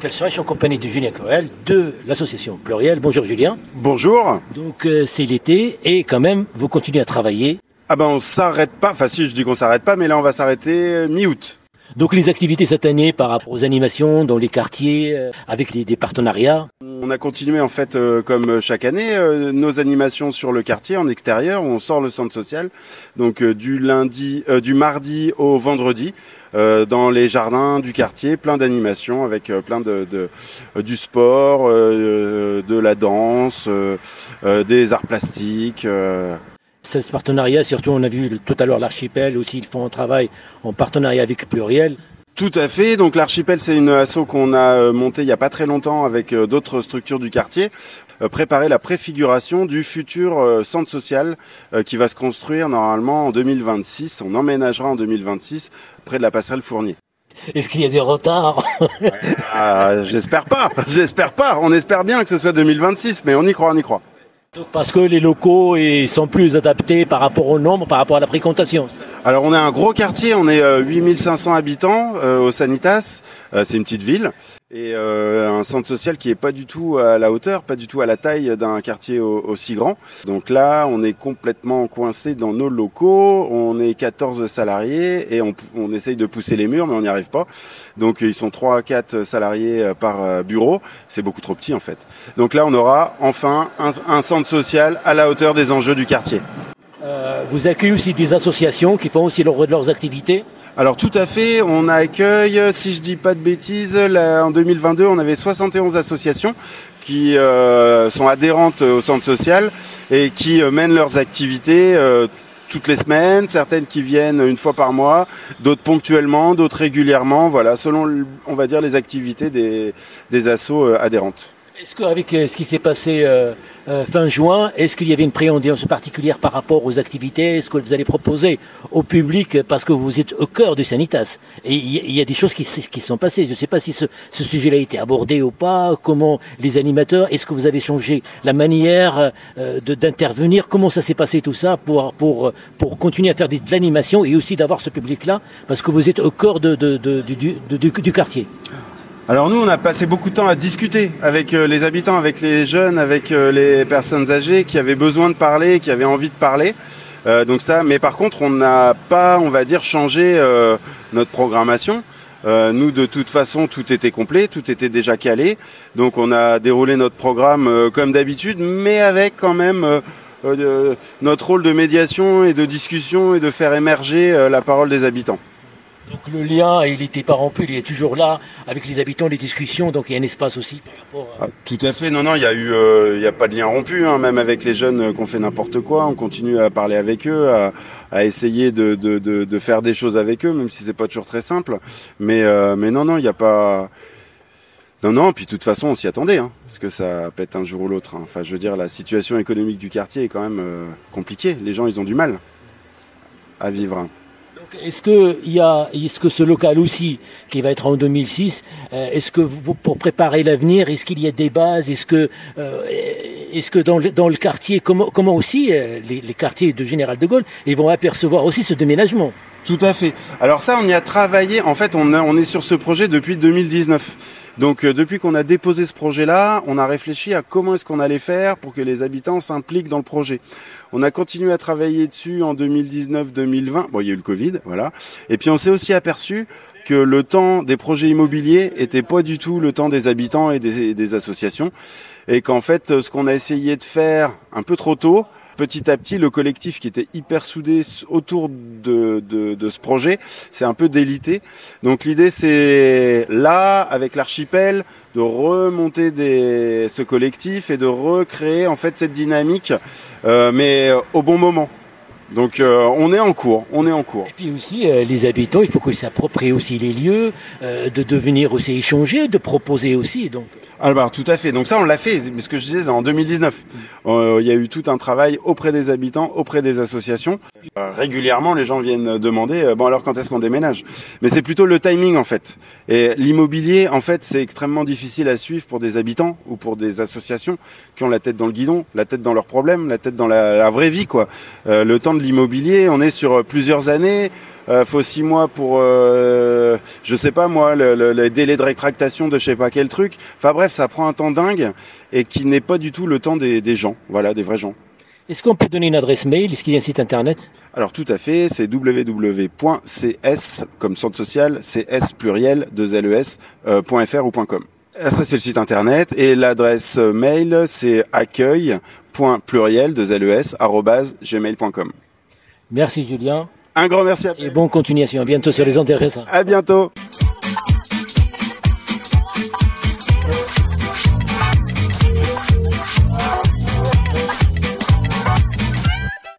Je suis en compagnie de Julien Corel de l'association Pluriel. Bonjour Julien. Bonjour. Donc euh, c'est l'été et quand même vous continuez à travailler. Ah ben on s'arrête pas, enfin si je dis qu'on s'arrête pas, mais là on va s'arrêter euh, mi-août. Donc les activités cette année par rapport aux animations dans les quartiers, euh, avec des partenariats On a continué en fait euh, comme chaque année euh, nos animations sur le quartier en extérieur on sort le centre social. Donc du lundi, du mardi au vendredi dans les jardins du quartier, plein d'animations avec plein de, de, du sport, de la danse, des arts plastiques. Ce partenariat, surtout on a vu tout à l'heure l'archipel aussi, ils font un travail en partenariat avec Pluriel. Tout à fait. Donc l'archipel, c'est une asso qu'on a euh, montée il n'y a pas très longtemps avec euh, d'autres structures du quartier, euh, préparer la préfiguration du futur centre social qui va se construire normalement en 2026. On emménagera en 2026 près de la passerelle Fournier. Est-ce qu'il y a des retards? Ah, J'espère pas. J'espère pas. On espère bien que ce soit 2026, mais on y croit, on y croit. Parce que les locaux sont plus adaptés par rapport au nombre, par rapport à la fréquentation. Alors on est un gros quartier, on est 8500 euh, habitants euh, au Sanitas, c'est une petite ville et un centre social qui est pas du tout à la hauteur, pas du tout à la taille d'un quartier aussi grand. Donc là, on est complètement coincé dans nos locaux, on est 14 salariés et on, on essaye de pousser les murs mais on n'y arrive pas. Donc ils sont 3 à 4 salariés par bureau, c'est beaucoup trop petit en fait. Donc là, on aura enfin un, centre social à la hauteur des enjeux du quartier. Euh, vous accueillez aussi des associations qui font aussi leur, leurs activités alors tout à fait, on accueille, si je dis pas de bêtises, là, en 2022, on avait 71 associations qui euh, sont adhérentes au centre social et qui euh, mènent leurs activités euh, toutes les semaines, certaines qui viennent une fois par mois, d'autres ponctuellement, d'autres régulièrement, voilà, selon on va dire les activités des, des assos adhérentes. Est-ce qu'avec euh, ce qui s'est passé euh, euh, fin juin, est-ce qu'il y avait une préaudience particulière par rapport aux activités? Est-ce que vous allez proposer au public, parce que vous êtes au cœur du Sanitas, et il y, a des choses qui, qui sont passées. Je ne sais pas si ce, ce sujet-là a été abordé ou pas, comment les animateurs, est-ce que vous avez changé la manière d'intervenir? Comment ça s'est passé tout ça pour, pour, pour continuer à faire de l'animation et aussi d'avoir ce public-là, parce que vous êtes au cœur de, de, du, du quartier? Alors nous, on a passé beaucoup de temps à discuter avec euh, les habitants, avec les jeunes, avec euh, les personnes âgées qui avaient besoin de parler, qui avaient envie de parler. Euh, donc ça, mais par contre, on n'a pas, on va dire, changé notre programmation. nous, de toute façon, tout était complet, tout était déjà calé. Donc on a déroulé notre programme comme d'habitude, mais avec quand même notre rôle de médiation et de discussion et de faire émerger la parole des habitants. Donc le lien, il n'était pas rompu, il est toujours là avec les habitants, les discussions, donc il y a un espace aussi par rapport à... Ah, tout à fait, non, non, il y a eu, euh, il y a pas de lien rompu, hein, même avec les jeunes euh, qu'on fait n'importe quoi, on continue à parler avec eux, à, essayer de, faire des choses avec eux, même si c'est pas toujours très simple. Mais, euh, non, non, il n'y a pas... Non, non, puis de toute façon, on s'y attendait, hein, parce que ça pète un jour ou l'autre. Hein. Enfin, je veux dire, la situation économique du quartier est quand même compliquée. Les gens, ils ont du mal à vivre. Est-ce que y a, est-ce que ce local aussi, qui va être en 2006, euh, est-ce que vous, pour préparer l'avenir, est-ce qu'il y a des bases, est-ce que, euh, est-ce que dans le, quartier, comment, aussi euh, les, quartiers de Général de Gaulle, ils vont apercevoir aussi ce déménagement? Tout à fait. Alors ça, on y a travaillé. En fait, on est sur ce projet depuis 2019. Donc euh, depuis qu'on a déposé ce projet-là, on a réfléchi à comment est-ce qu'on allait faire pour que les habitants s'impliquent dans le projet. On a continué à travailler dessus en 2019-2020. Bon, il y a eu le Covid, voilà. Et puis on s'est aussi aperçu que le temps des projets immobiliers était pas du tout le temps des habitants et des, des associations, et qu'en fait, ce qu'on a essayé de faire un peu trop tôt, petit à petit, le collectif qui était hyper soudé autour de, ce projet, c'est un peu délité. Donc l'idée, c'est là, avec l'archipel, de remonter des, ce collectif et de recréer en fait cette dynamique, euh, mais au bon moment. Donc euh, on est en cours, on est en cours. Et puis aussi euh, les habitants, il faut qu'ils s'approprient aussi les lieux, euh, de devenir aussi échanger, de proposer aussi. Donc. Alors tout à fait. Donc ça on l'a fait. Ce que je disais en 2019, il y a eu tout un travail auprès des habitants, auprès des associations. régulièrement les gens viennent demander bon alors quand est-ce qu'on déménage? Mais c'est plutôt le timing en fait. Et l'immobilier en fait c'est extrêmement difficile à suivre pour des habitants ou pour des associations qui ont la tête dans le guidon, la tête dans leurs problèmes, la tête dans la, la vraie vie quoi. le temps de de l'immobilier, on est sur plusieurs années. Euh, faut six mois pour, euh, je sais pas moi, le, le, délai de rétractation de je sais pas quel truc. Enfin bref, ça prend un temps dingue et qui n'est pas du tout le temps des, des gens, voilà, des vrais gens. Est-ce qu'on peut donner une adresse mail? Est-ce qu'il y a un site internet? Alors tout à fait, c'est www.cs comme centre social, cs pluriel de les euh, .fr ou .com. Ah, ça c'est le site internet et l'adresse mail c'est accueil.pluriel de les gmail.com. Merci Julien. Un grand merci à Et bonne continuation. À bientôt sur les intéressants. À bientôt.